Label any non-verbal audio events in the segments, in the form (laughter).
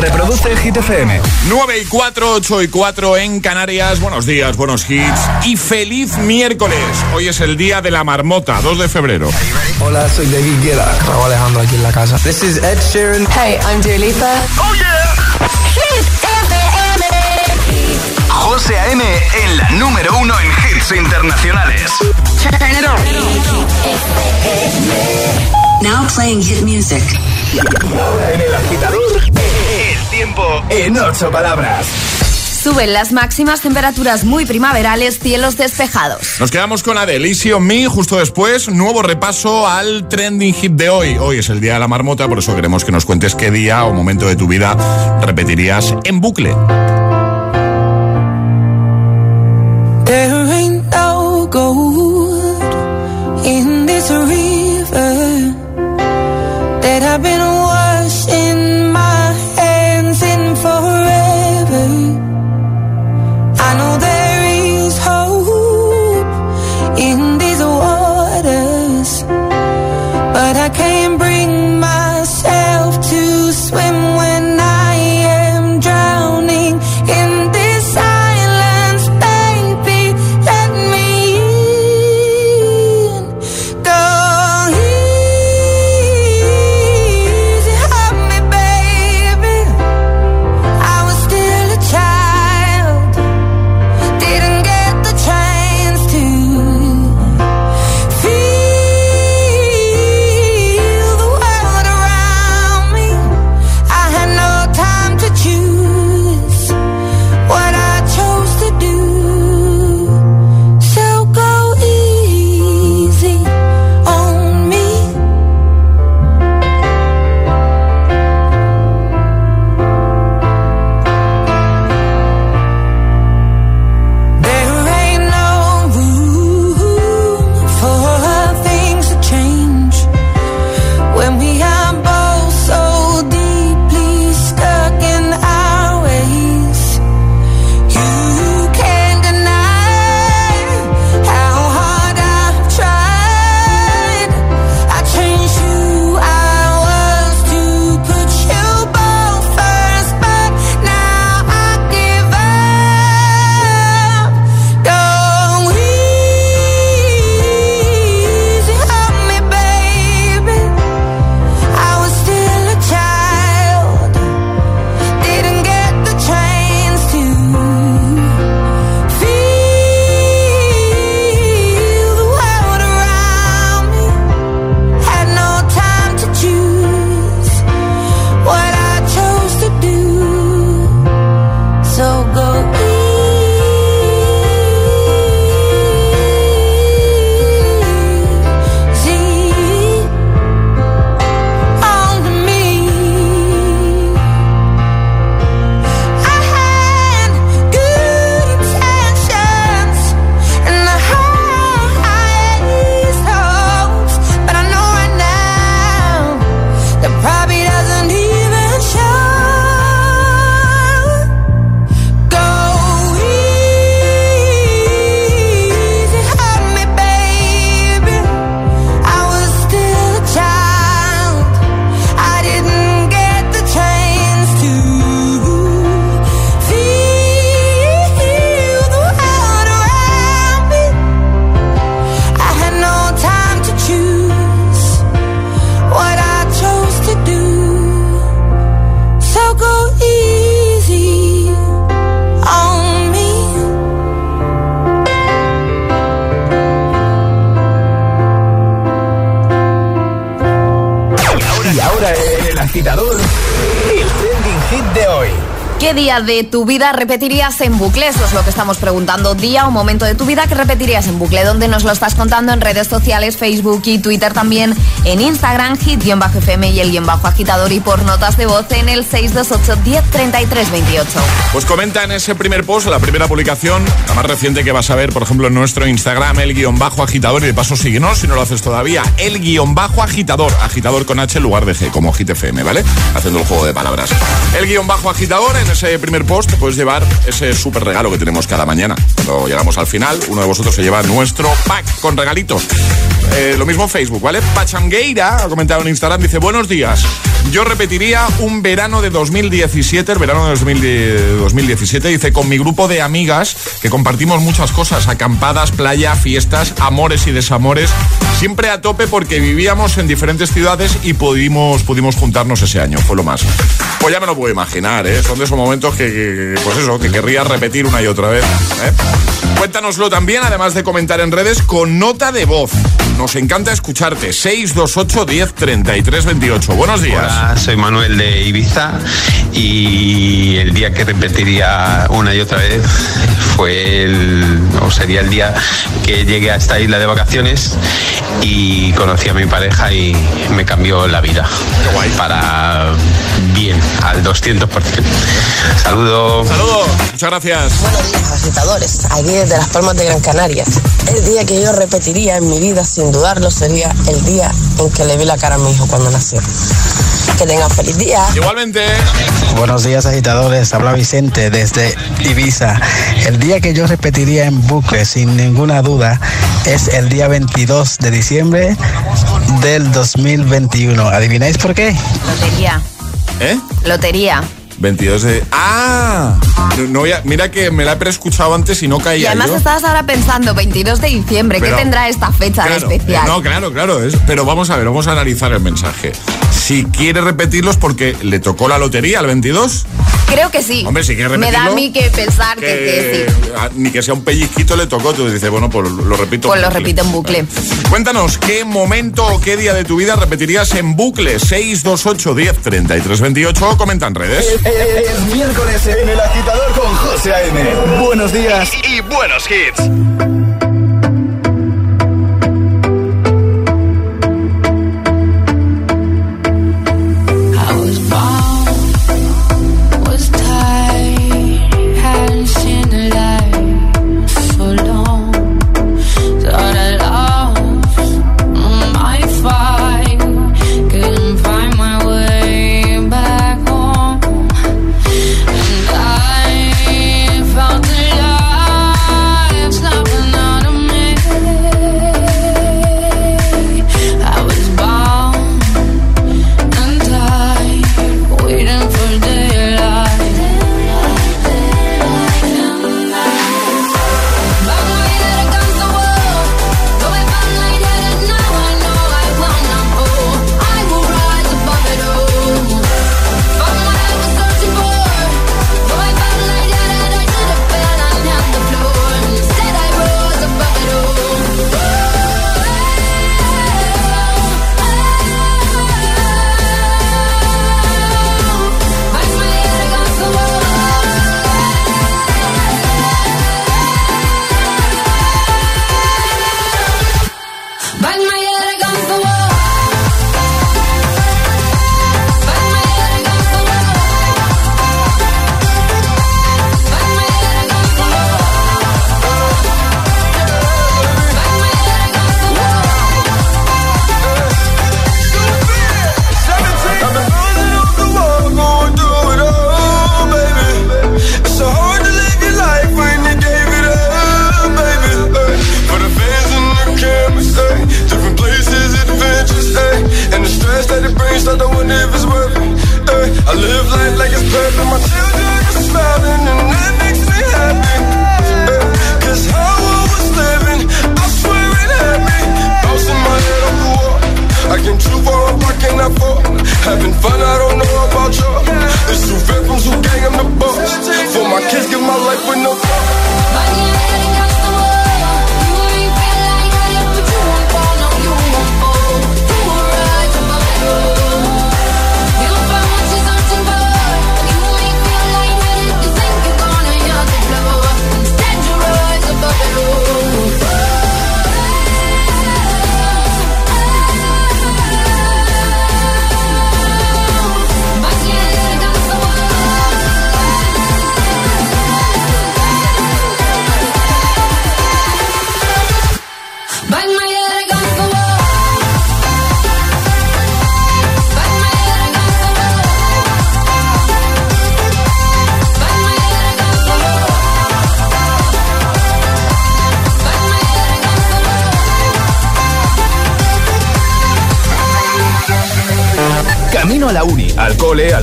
Reproduce el Hit FM. 9 y 4, 8 y 4 en Canarias. Buenos días, buenos hits. Y feliz miércoles. Hoy es el día de la marmota, 2 de febrero. Hola, soy David Guetta. Raúl Alejandro aquí en la casa. This is Ed Sheeran. Hey, I'm Dua Lipa. ¡Oh, yeah! Hit FM. José A.M. en la número uno en hits internacionales. Turn it on. Now playing hit music. Ahora en el agitador, tiempo en ocho palabras. Suben las máximas temperaturas muy primaverales, cielos despejados. Nos quedamos con Adele, Easy on Me, justo después, nuevo repaso al trending hit de hoy. Hoy es el día de la marmota, por eso queremos que nos cuentes qué día o momento de tu vida repetirías en bucle. Día de tu vida repetirías en bucle? Eso es lo que estamos preguntando. Día o momento de tu vida que repetirías en bucle. ¿Dónde nos lo estás contando? En redes sociales, Facebook y Twitter también. En Instagram, hit-fm y el guion bajo agitador. Y por notas de voz en el 628 10 28. Pues comenta en ese primer post, la primera publicación, la más reciente que vas a ver, por ejemplo, en nuestro Instagram, el guion bajo agitador. Y de paso, síguenos si no lo haces todavía. El guion bajo agitador. Agitador con H en lugar de G, como Hit FM, ¿vale? Haciendo el juego de palabras. El guion bajo agitador en ese primer post puedes llevar ese súper regalo que tenemos cada mañana. Cuando llegamos al final, uno de vosotros se lleva nuestro pack con regalitos. Eh, lo mismo Facebook, ¿vale? Pachangueira ha comentado en Instagram, dice, buenos días. Yo repetiría un verano de 2017, el verano de 2017, dice, con mi grupo de amigas que compartimos muchas cosas, acampadas, playa, fiestas, amores y desamores, siempre a tope porque vivíamos en diferentes ciudades y pudimos, pudimos juntarnos ese año, fue lo más. Pues ya me lo puedo imaginar, ¿eh? Son de esos momentos que, pues eso, que querrías repetir una y otra vez. ¿eh? Cuéntanoslo también, además de comentar en redes, con nota de voz. Nos encanta escucharte. 628 10 33 28. Buenos días. Hola, soy Manuel de Ibiza y el día que repetiría una y otra vez fue el, o sería el día que llegué a esta isla de vacaciones y conocí a mi pareja y me cambió la vida. Qué guay. Para bien, al 200%. Saludos. Saludos. Muchas gracias. Buenos días, agitadores. Aquí desde Las Palmas de Gran Canaria. El día que yo repetiría en mi vida, sin dudarlo, sería el día en que le vi la cara a mi hijo cuando nació. Que tengan feliz día. Igualmente. Buenos días agitadores, habla Vicente desde Ibiza. El día que yo repetiría en bucle sin ninguna duda es el día 22 de diciembre del 2021. ¿Adivináis por qué? Lotería. ¿Eh? Lotería. 22 de... ¡Ah! No, no voy a- mira que me la he preescuchado antes y no Y caía además yo. estabas ahora pensando, 22 de diciembre, Pero- ¿qué tendrá esta fecha de especial? No, claro, claro. es- pero vamos a ver, vamos a analizar el mensaje. Si quiere repetirlos porque le tocó la lotería al 22, Creo que sí. Hombre, si quieres Me da a repetirlo, mí que pensar que, que sí. a- ni que sea un pellizquito le tocó, tú dices, bueno, pues lo repito. Pues lo repito en bucle. Cuéntanos, ¿qué momento o qué día de tu vida repetirías en bucle? 628 10 33 28 o comenta en redes. Es miércoles en el agitador con José A.M. Buenos días y buenos hits.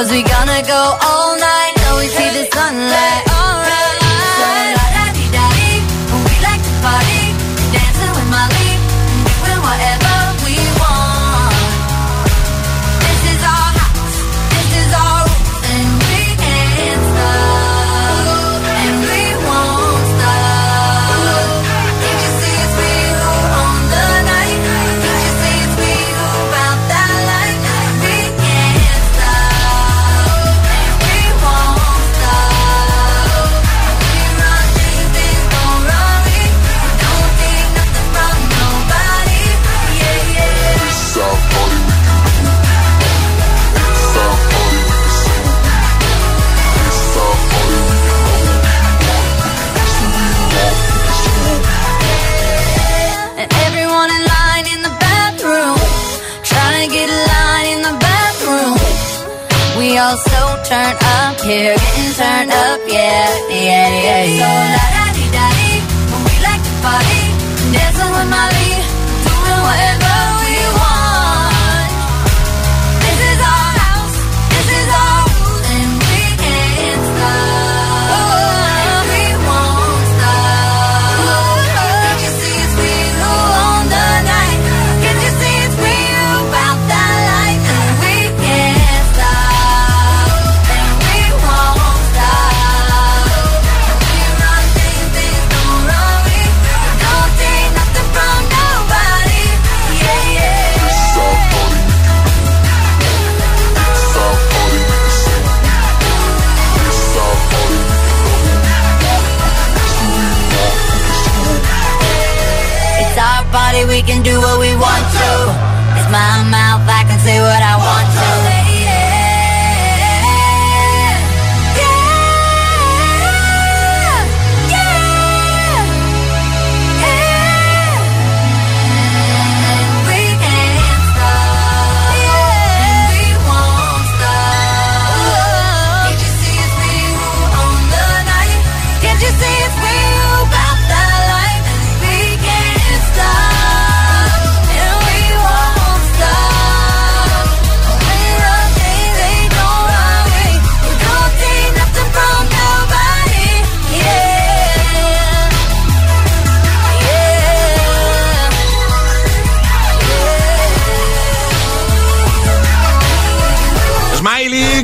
Cause we gonna go all night. we see the sunlight.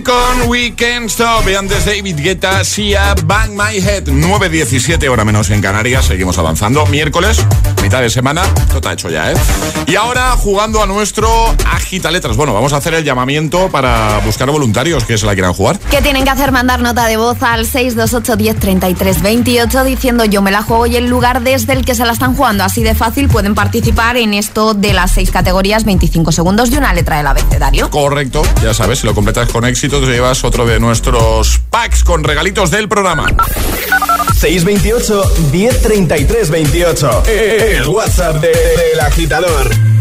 5 We Can't Stop. Y antes David Guetta, Sia, Bang My Head. 9.17, hora menos en Canarias. Seguimos avanzando. Miércoles, mitad de semana. Esto está hecho ya, ¿eh? Y ahora jugando a nuestro Agita Letras. Bueno, vamos a hacer el llamamiento para buscar voluntarios que se la quieran jugar. ¿Qué tienen que hacer? Mandar nota de voz al 628103328 diciendo yo me la juego y el lugar desde el que se la están jugando. Así de fácil pueden participar en esto de las seis categorías, 25 segundos y una letra del abecedario. Correcto, ya sabes, si lo completas con éxito te llevas otro de nuestros packs con regalitos del programa. 628 1033 28. El WhatsApp del de, de, agitador.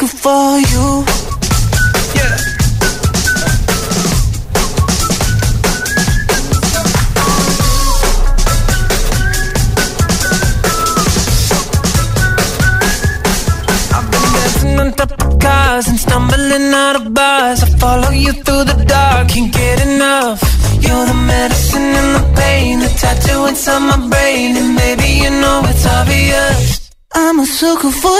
looking for you. Yeah. and stumbling out of bars. I follow you through the dark, can't get enough. You're the medicine and the pain, the tattoo inside my brain, and baby you know it's obvious. I'm a sucker for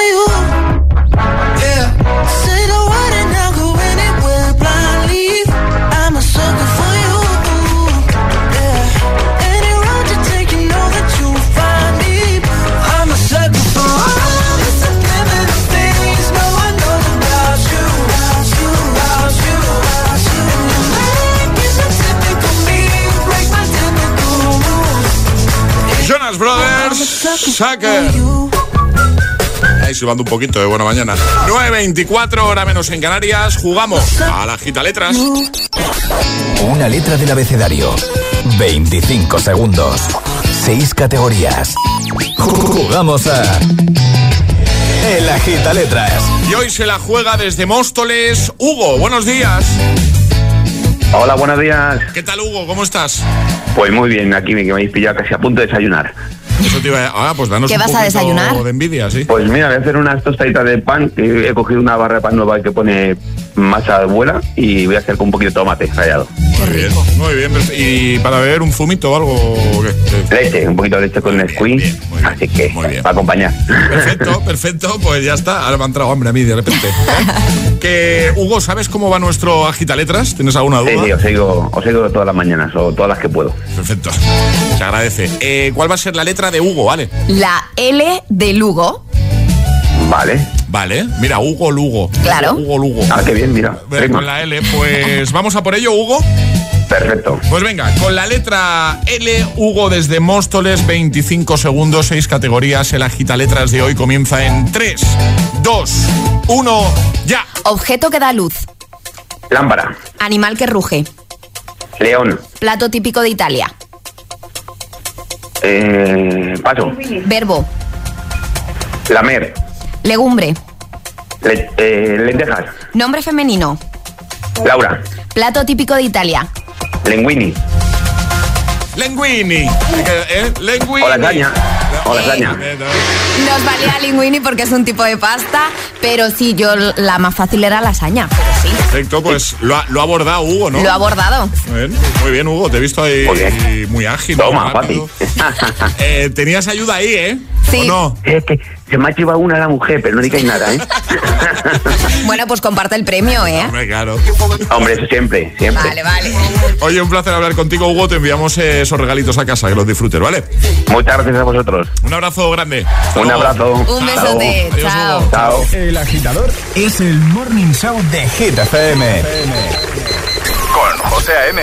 Sucker. Ahí silbando un poquito de buena mañana. 9.24, hora menos en Canarias. Jugamos a la gita letras. Una letra del abecedario. 25 segundos. 6 categorías. Jugamos a. El agita letras. Y hoy se la juega desde Móstoles. Hugo, buenos días. Hola, buenos días. ¿Qué tal, Hugo? ¿Cómo estás? Pues muy bien, aquí me, me habéis pillado casi a punto de desayunar. Eso te iba a... Ah, pues danos ¿Qué un vas a desayunar? de envidia, sí. Pues mira, voy a hacer unas tostaditas de pan. Que he cogido una barra de pan nueva que pone masa de abuela y voy a hacer con un poquito de tomate rallado. Muy bien, muy bien. ¿Y para beber un zumito o algo? o qué? Leche, un poquito de leche con el squeeze, así que para acompañar. Perfecto, (laughs) perfecto, pues ya está. Ahora me ha entrado hambre a mí de repente. ¿eh? que, Hugo, ¿sabes cómo va nuestro agita letras? ¿Tienes alguna duda? Sí, sí, os sigo, os sigo todas las mañanas o todas las que puedo. Perfecto. Se agradece. Eh, ¿Cuál va a ser la letra de Hugo, vale? La L de Lugo. Vale. Vale. Mira, Hugo Lugo. Claro. Hugo Lugo. Ah, qué bien, mira. Con la L, pues vamos a por ello, Hugo. Perfecto. Pues venga, con la letra L, Hugo desde Móstoles, 25 segundos, 6 categorías. El agita letras de hoy comienza en 3, 2, 1, ya. Objeto que da luz. Lámpara, Animal que ruge. león, Plato típico de Italia. eh, paso, Verbo. lamer, Legumbre. le- eh, lentejas, Nombre femenino. Laura, Plato típico de Italia. linguini, Linguini. ¿Eh? Linguini. o lasaña, o lasaña. Nos valía linguini porque es un tipo de pasta, pero sí, yo la más fácil era lasaña, pero sí. Perfecto, pues lo ha, lo ha abordado Hugo, ¿no? Lo ha abordado. Muy bien, muy bien, Hugo, te he visto ahí muy, ágil. Toma, muy rápido. (laughs) Eh, tenías ayuda ahí, ¿eh? Sí. ¿O no? Es que se me ha llevado una la mujer, pero no digáis nada, ¿eh? (laughs) Bueno, pues comparte el premio, ¿eh? Hombre, claro. Hombre, eso siempre, siempre. Vale, vale. Oye, un placer hablar contigo, Hugo. Te enviamos eh, esos regalitos a casa, que los disfrutes, ¿vale? Muchas gracias a vosotros. Un abrazo grande. Hasta Un luego. abrazo. Un besote. Adiós, Chao. Hugo. Chao. El agitador es el morning show de Hit FM. Con José A.M.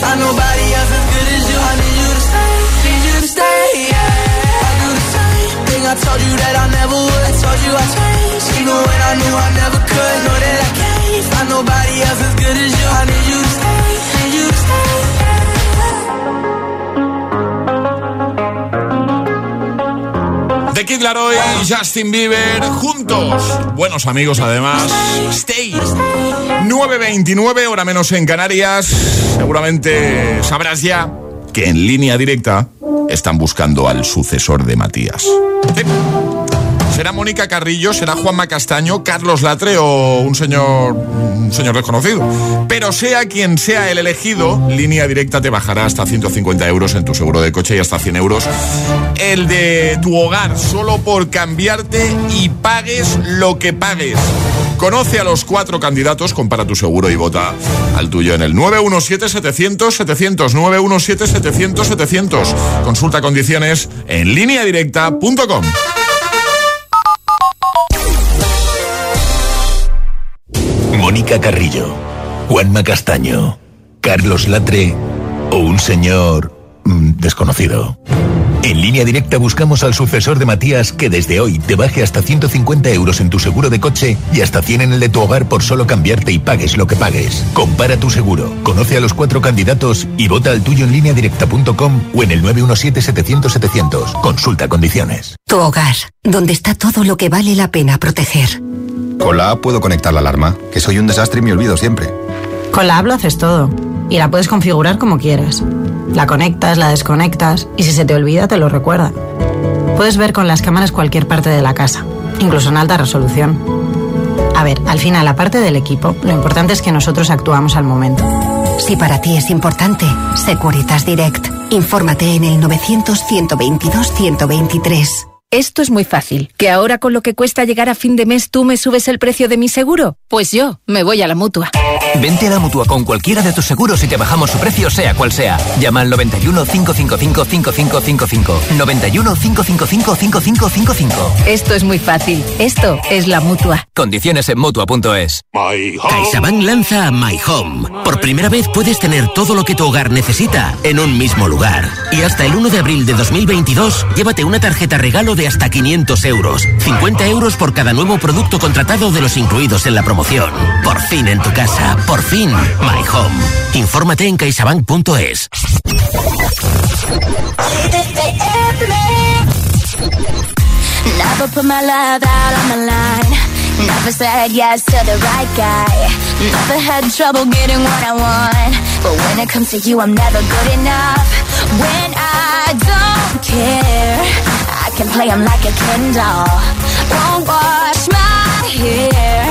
Find nobody else as good as you. I need you to stay, need you to stay. Yeah. I do the same thing I told you that I never would. I told you I changed, even when I knew I never could. Know that I can't find nobody else as good as you. I need you to stay, need you to stay. The Kid Laroi y Justin Bieber juntos. Buenos amigos además. Stay. 9.29, hora menos en Canarias. Seguramente sabrás ya que en línea directa están buscando al sucesor de Matías. ¿Será Mónica Carrillo? ¿Será Juanma Castaño? ¿Carlos Latre o un señor, un señor desconocido? Pero sea quien sea el elegido, línea directa te bajará hasta 150 euros en tu seguro de coche y hasta 100 euros el de tu hogar, solo por cambiarte y pagues lo que pagues. Conoce a los cuatro candidatos, compara tu seguro y vota al tuyo en el 917-700-700, 917-700-700. Consulta condiciones en lineadirecta.com. Mónica Carrillo, Juanma Castaño, Carlos Latre o un señor mm, desconocido. En línea directa buscamos al sucesor de Matías que desde hoy te baje hasta 150 euros en tu seguro de coche y hasta 100 en el de tu hogar por solo cambiarte y pagues lo que pagues. Compara tu seguro, conoce a los cuatro candidatos y vota al tuyo en línea directa.com o en el 917-700-700. Consulta condiciones. Tu hogar, donde está todo lo que vale la pena proteger. Con la app puedo conectar la alarma, que soy un desastre y me olvido siempre. Con la app lo haces todo y la puedes configurar como quieras. La conectas, la desconectas y si se te olvida te lo recuerda. Puedes ver con las cámaras cualquier parte de la casa, incluso en alta resolución. A ver, al final, aparte del equipo, lo importante es que nosotros actuamos al momento. Si para ti es importante, Securitas Direct. Infórmate en el 900-122-123. Esto es muy fácil. ¿Que ahora con lo que cuesta llegar a fin de mes tú me subes el precio de mi seguro? Pues yo me voy a la mutua. Vente a la mutua con cualquiera de tus seguros y te bajamos su precio, sea cual sea. Llama al 91 555 5555. 91 555 5555. Esto es muy fácil. Esto es la mutua. Condiciones en mutua.es. CaixaBank lanza My Home. Por primera vez puedes tener todo lo que tu hogar necesita en un mismo lugar. Y hasta el 1 de abril de 2022, llévate una tarjeta regalo de hasta 500 euros. 50 euros por cada nuevo producto contratado de los incluidos en la promoción. Por fin en tu casa. Por fin, My Home. Infórmate en caixabank.es. Never put my love out on the line. Never said yes to the right guy. Never had trouble getting what I want. But when it comes to you, I'm never good enough. When I don't care, can play 'em like a Ken doll. Won't wash my hair,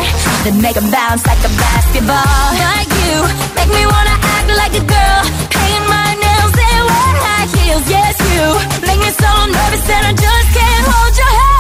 then make 'em bounce like a basketball. Like you, make me wanna act like a girl. Paint my nails and wear high heels. Yes, you make me so nervous that I just can't hold your hand.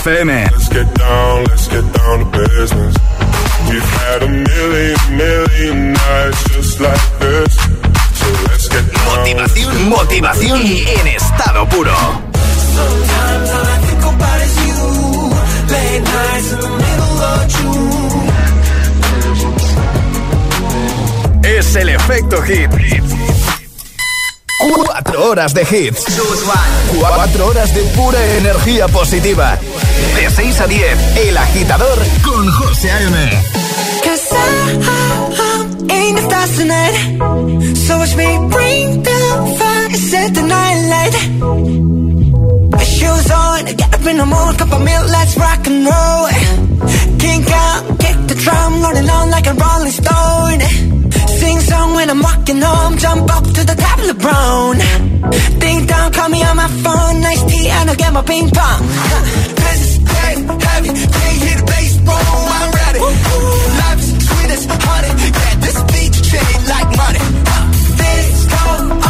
FM. Let's get down, let's get down to business. We've had a million, million nights just like this. So let's get down. Motivación, motivación en estado puro. Sometimes all I think about is you. Late nights in the middle of June. Es el efecto hit. Cuatro horas de hits. Cuatro horas de pura energía positiva. De 6 a 10, El Agitador con José A.M. Cause I, I'm in the stars tonight. So watch me bring the fire, set the night light. Shoes on, get up in the morning, cup of milk, let's rock and roll. Kink out, kick the drum, rolling on like a rolling stone. Sing song when I'm walking home, jump up to the top of the brown. Ding dong, call me on my phone, nice tea, and I'll get my ping pong. Can't hear the bass, I'm ready. Life's sweet as honey, yeah, this beat chain like money. Uh, this go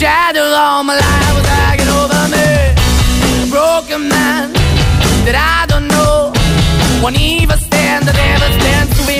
Shadow all my life was hanging over me. Broken man that I don't know. Won't even stand, I never stand to be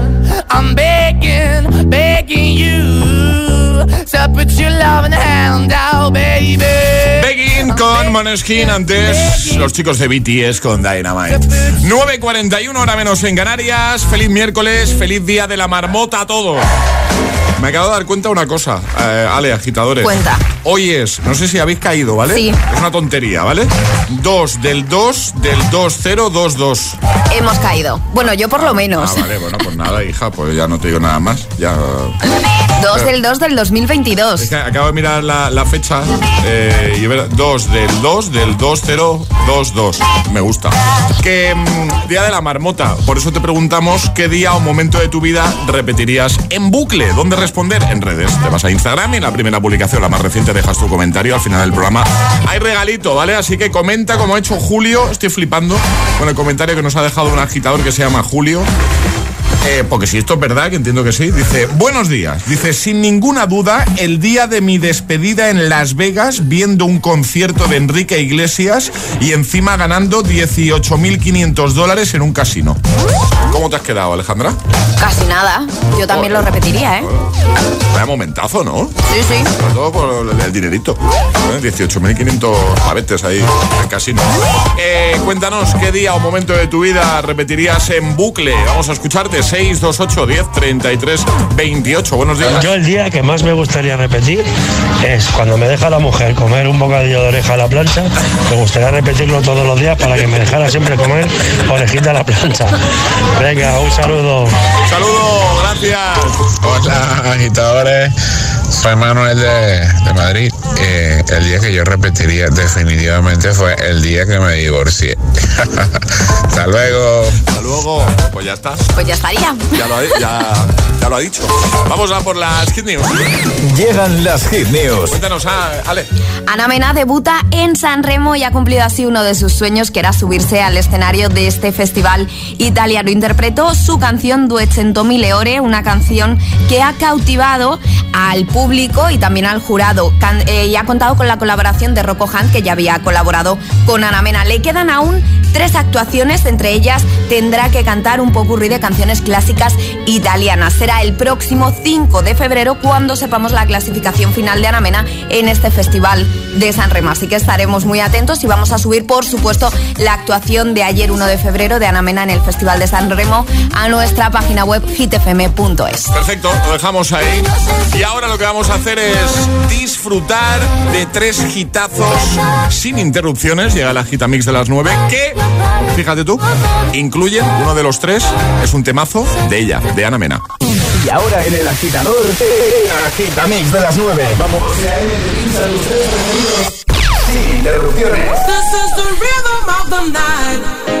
I'm begging, begging you to put your loving hand out, baby. Begging con Moneskin antes los chicos de BTS con Dynamite. 9.41 hora menos en Canarias. Feliz miércoles, feliz día de la marmota a todos. Me acabo de dar cuenta de una cosa, eh, Ale, agitadores. Cuenta. Hoy es, no sé si habéis caído, ¿vale? Sí. Es una tontería, ¿vale? 2 del 2 del 2022. Hemos caído. Bueno, yo por lo menos. Ah, vale, bueno, pues nada, hija, pues ya no te digo nada más. Ya. 2 del 2 del 2022. Es que acabo de mirar la, la fecha eh, y ver 2 del 2 del 2022. Me gusta. Que mm, día de la marmota. Por eso te preguntamos qué día o momento de tu vida repetirías en bucle. ¿Dónde responder? En redes. Te vas a Instagram y en la primera publicación, la más reciente, dejas tu comentario. Al final del programa hay regalito, ¿vale? Así que comenta como ha hecho Julio. Estoy flipando con el comentario que nos ha dejado un agitador que se llama Julio. Eh, porque si esto es verdad, que entiendo que sí, dice, buenos días. Dice, sin ninguna duda, el día de mi despedida en Las Vegas, viendo un concierto de Enrique Iglesias y encima ganando 18.500 dólares en un casino. ¿Cómo te has quedado, Alejandra? Casi nada. Yo también lo repetiría, ¿eh? Vaya momentazo, ¿no? Sí, sí. Sobre todo por el dinerito. ¿eh? 18.500 pavetes ahí en el casino. Eh, cuéntanos qué día o momento de tu vida repetirías en bucle. Vamos a escucharte. 628 10 33 28. Buenos días. Yo el día que más me gustaría repetir es cuando me deja la mujer comer un bocadillo de oreja a la plancha. Me gustaría repetirlo todos los días para que me dejara siempre comer orejita a la plancha. Venga, un saludo. Saludo, gracias. Hola, agitadores. Soy Manuel de, de Madrid. Eh, el día que yo repetiría definitivamente fue el día que me divorcié. (laughs) Hasta luego. Hasta luego. Pues ya está. Pues ya estaría. Ya lo, ha, ya, ya lo ha dicho. Vamos a por las Hit News. Llegan las Hit News. Cuéntanos, ah, Ale. Ana Mena debuta en San Remo y ha cumplido así uno de sus sueños, que era subirse al escenario de este festival italiano. Interpretó su canción Duecentomille Ore, una canción que ha cautivado al público y también al jurado. Eh, y ha contado con la colaboración de Rocco Hunt, que ya había colaborado con Ana Mena. Le quedan aún tres actuaciones, entre ellas tendrá que cantar un popurrí de canciones clásicas italianas. Será el próximo 5 de febrero cuando sepamos la clasificación final de Ana Mena en este festival de San Remo. Así que estaremos muy atentos y vamos a subir, por supuesto, la actuación de ayer 1 de febrero de Ana Mena en el Festival de San Remo a nuestra página web hitfm.es. Perfecto, lo dejamos ahí. Y ahora lo que vamos a hacer es disfrutar de tres hitazos sin interrupciones. Llega la gita mix de las 9 que, fíjate tú, incluyen uno de los tres, es un temazo de ella, de Ana Mena. Y ahora en el agitador, el agitamix de las 9. Vamos. Sin interrupciones. This is the rhythm of the night.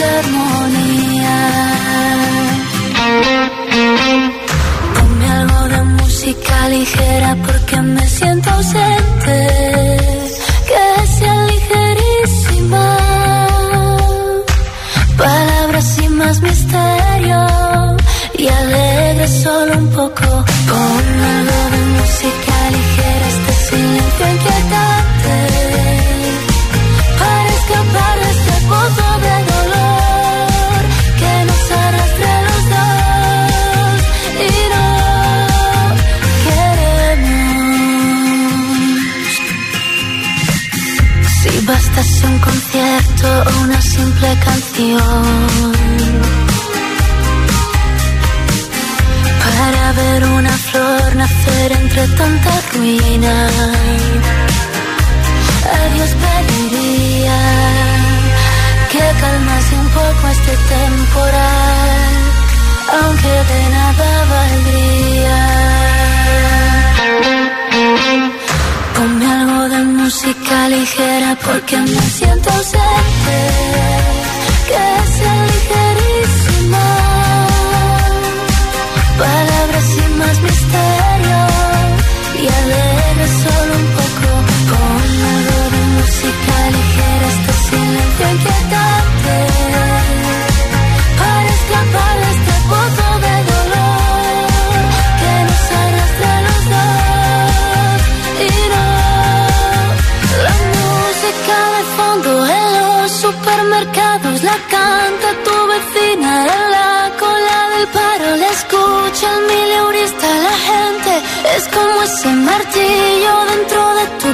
la armonía. Ponme algo de música ligera porque me siento ausente. Que sea ligerísima. Palabras sin más misterio y alegre solo un poco. Una simple canción para ver una flor nacer entre tanta ruina. A Dios pediría que calmase un poco este temporal, aunque de nada valdría. Ponme algo de música ligera porque me siento ausente, que sea ligerísima. El mileurista, la gente. Es como ese martillo dentro de tu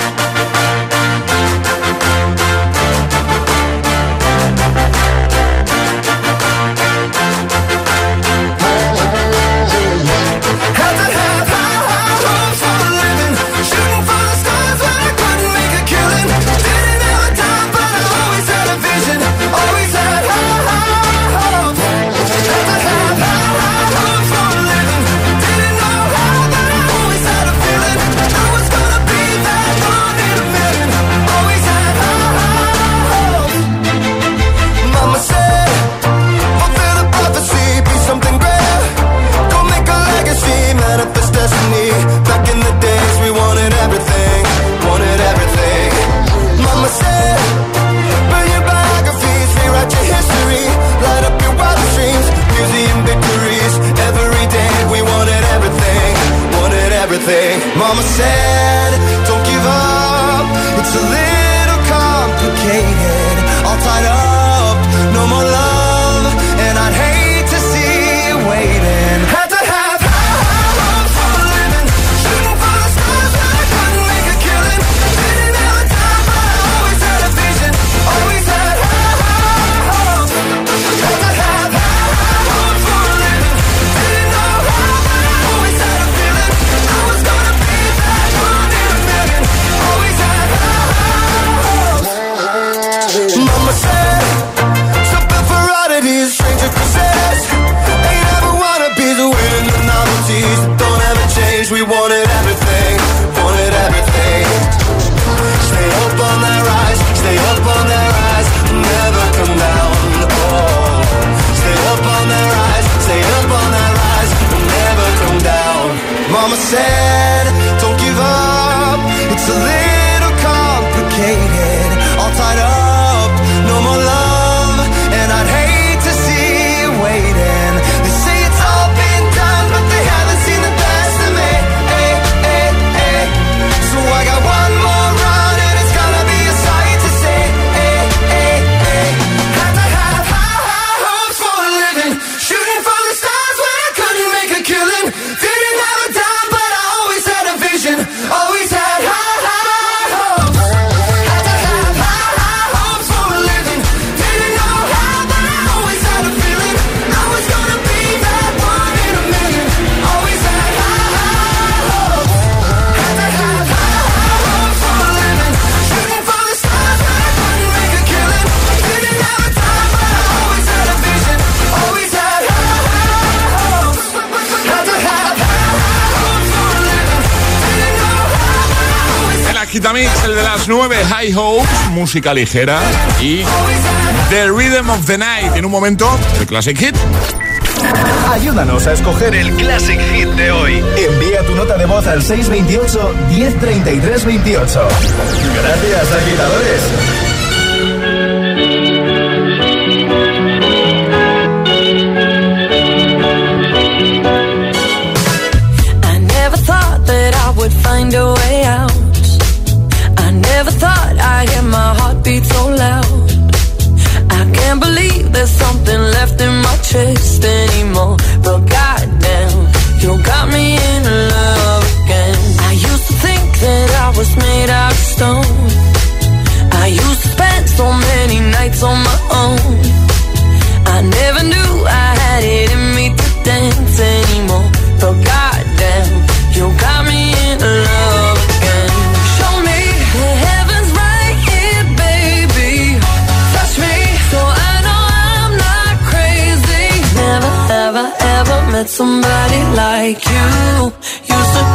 High Hopes, música ligera y The Rhythm of the Night. En un momento, el Classic Hit. Ayúdanos a escoger el Classic Hit de hoy. Envía tu nota de voz al 628 1033 28. Gracias, agitadores. Stone. I used to spend so many nights on my own. I never knew I had it in me to dance anymore. But goddamn, you got me in love again. Show me the heavens right here, baby. Touch me so I know I'm not crazy. Never, ever, ever met somebody like you.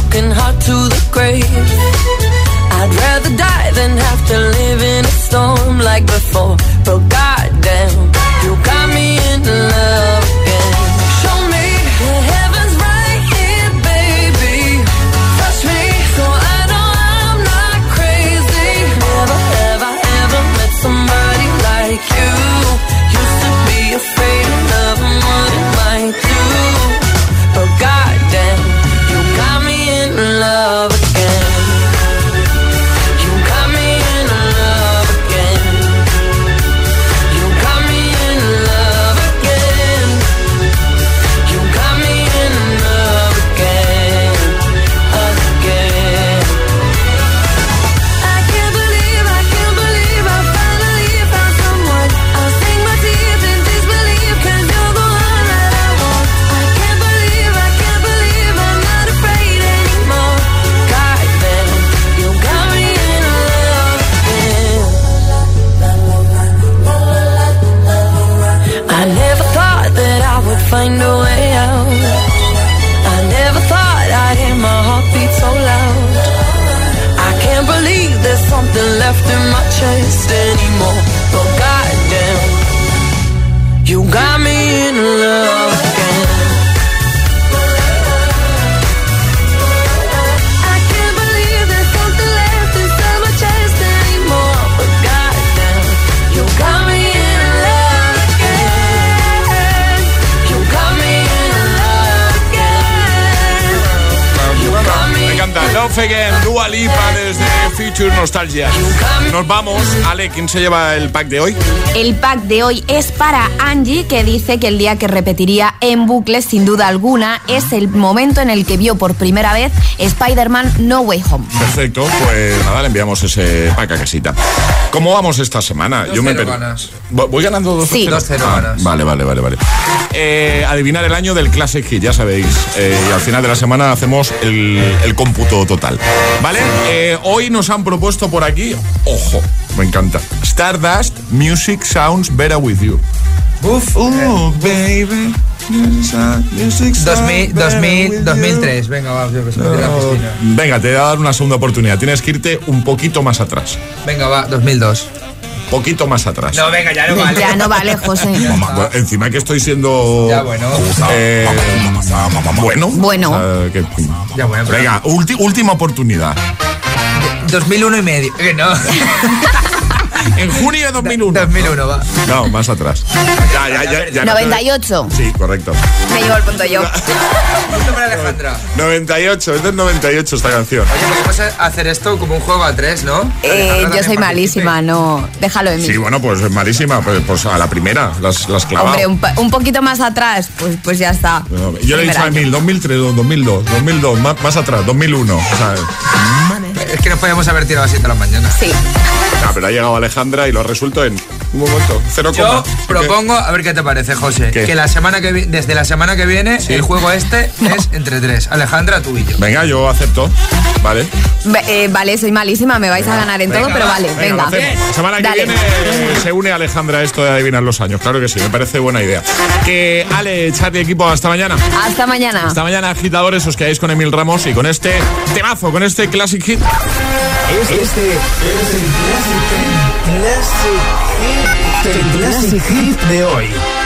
broken heart to the grave. I'd rather die than have to live in a storm like before. But Nostalgia. Nos vamos. Ale, ¿quién se lleva el pack de hoy? El pack de hoy es para Angie, que dice que el día que repetiría en bucle, sin duda alguna, es el momento en el que vio por primera vez Spider-Man No Way Home. Perfecto, pues nada, le enviamos ese pack a casita. ¿Cómo vamos esta semana? Dos me ganas. Vo- ¿Voy ganando 2 Sí. Dos cero ganas. Vale, vale, vale, vale. Eh, adivinar el año del Classic Hit, ya sabéis. Eh, y al final de la semana hacemos el, el cómputo total. ¿Vale? Eh, hoy nos han propuesto por aquí, ojo, me encanta. Stardust Music Sounds Better With You. Uf. Oh, baby. 2000, 2000, 2003. Venga, va, yo que sé, de la piscina. Venga, te voy a dar una segunda oportunidad. Tienes que irte un poquito más atrás. Venga, va, 2002. Poquito más atrás. No, venga, ya no vale. Ya no vale, José. (laughs) Mamá, bueno, encima que estoy siendo. Ya, bueno. eh, (laughs) bueno. Bueno. o sea, que- Ya, bueno, Venga, ulti- última oportunidad. 2001 y medio. Que no. (laughs) En junio de 2001. 2001, va. No, más atrás. Ya, ya, ya. ya no te- 98. Sí, correcto. Me llevo el punto yo. (laughs) Punto para Alejandra. 98, es del 98 esta canción. Oye, podemos hacer esto como un juego a tres, ¿no? Eh, yo soy participe. malísima, no. Déjalo en mí. Sí, bueno, pues es malísima. Pues, pues a la primera, las, las clavado. Hombre, un, un poquito más atrás, pues, pues ya está. Yo le he dicho a Emil, 2003, 2002, 2002, más, más atrás, 2001. O sea, es que nos podíamos haber tirado a las 7 de la mañana. Sí. Ah, pero ha llegado Alejandra y lo ha resuelto en un momento. Cero Yo coma. propongo, a ver qué te parece, José, ¿Qué? que la semana que desde la semana que viene el juego este (laughs) es entre tres. Alejandra, tú y yo. Venga, yo acepto. Vale. Eh, vale, soy malísima, me vais a ganar en todo, Venga, pero va, vale, venga. La semana que Dale. viene eh, se une Alejandra a esto de adivinar los años. Claro que sí, me parece buena idea. Que Ale, chat y equipo, hasta mañana. Hasta mañana. Hasta mañana, agitadores, os quedáis con Emil Ramos y con este temazo, con este Classic Hit. Este es el Classic, el Classic Hit de hoy.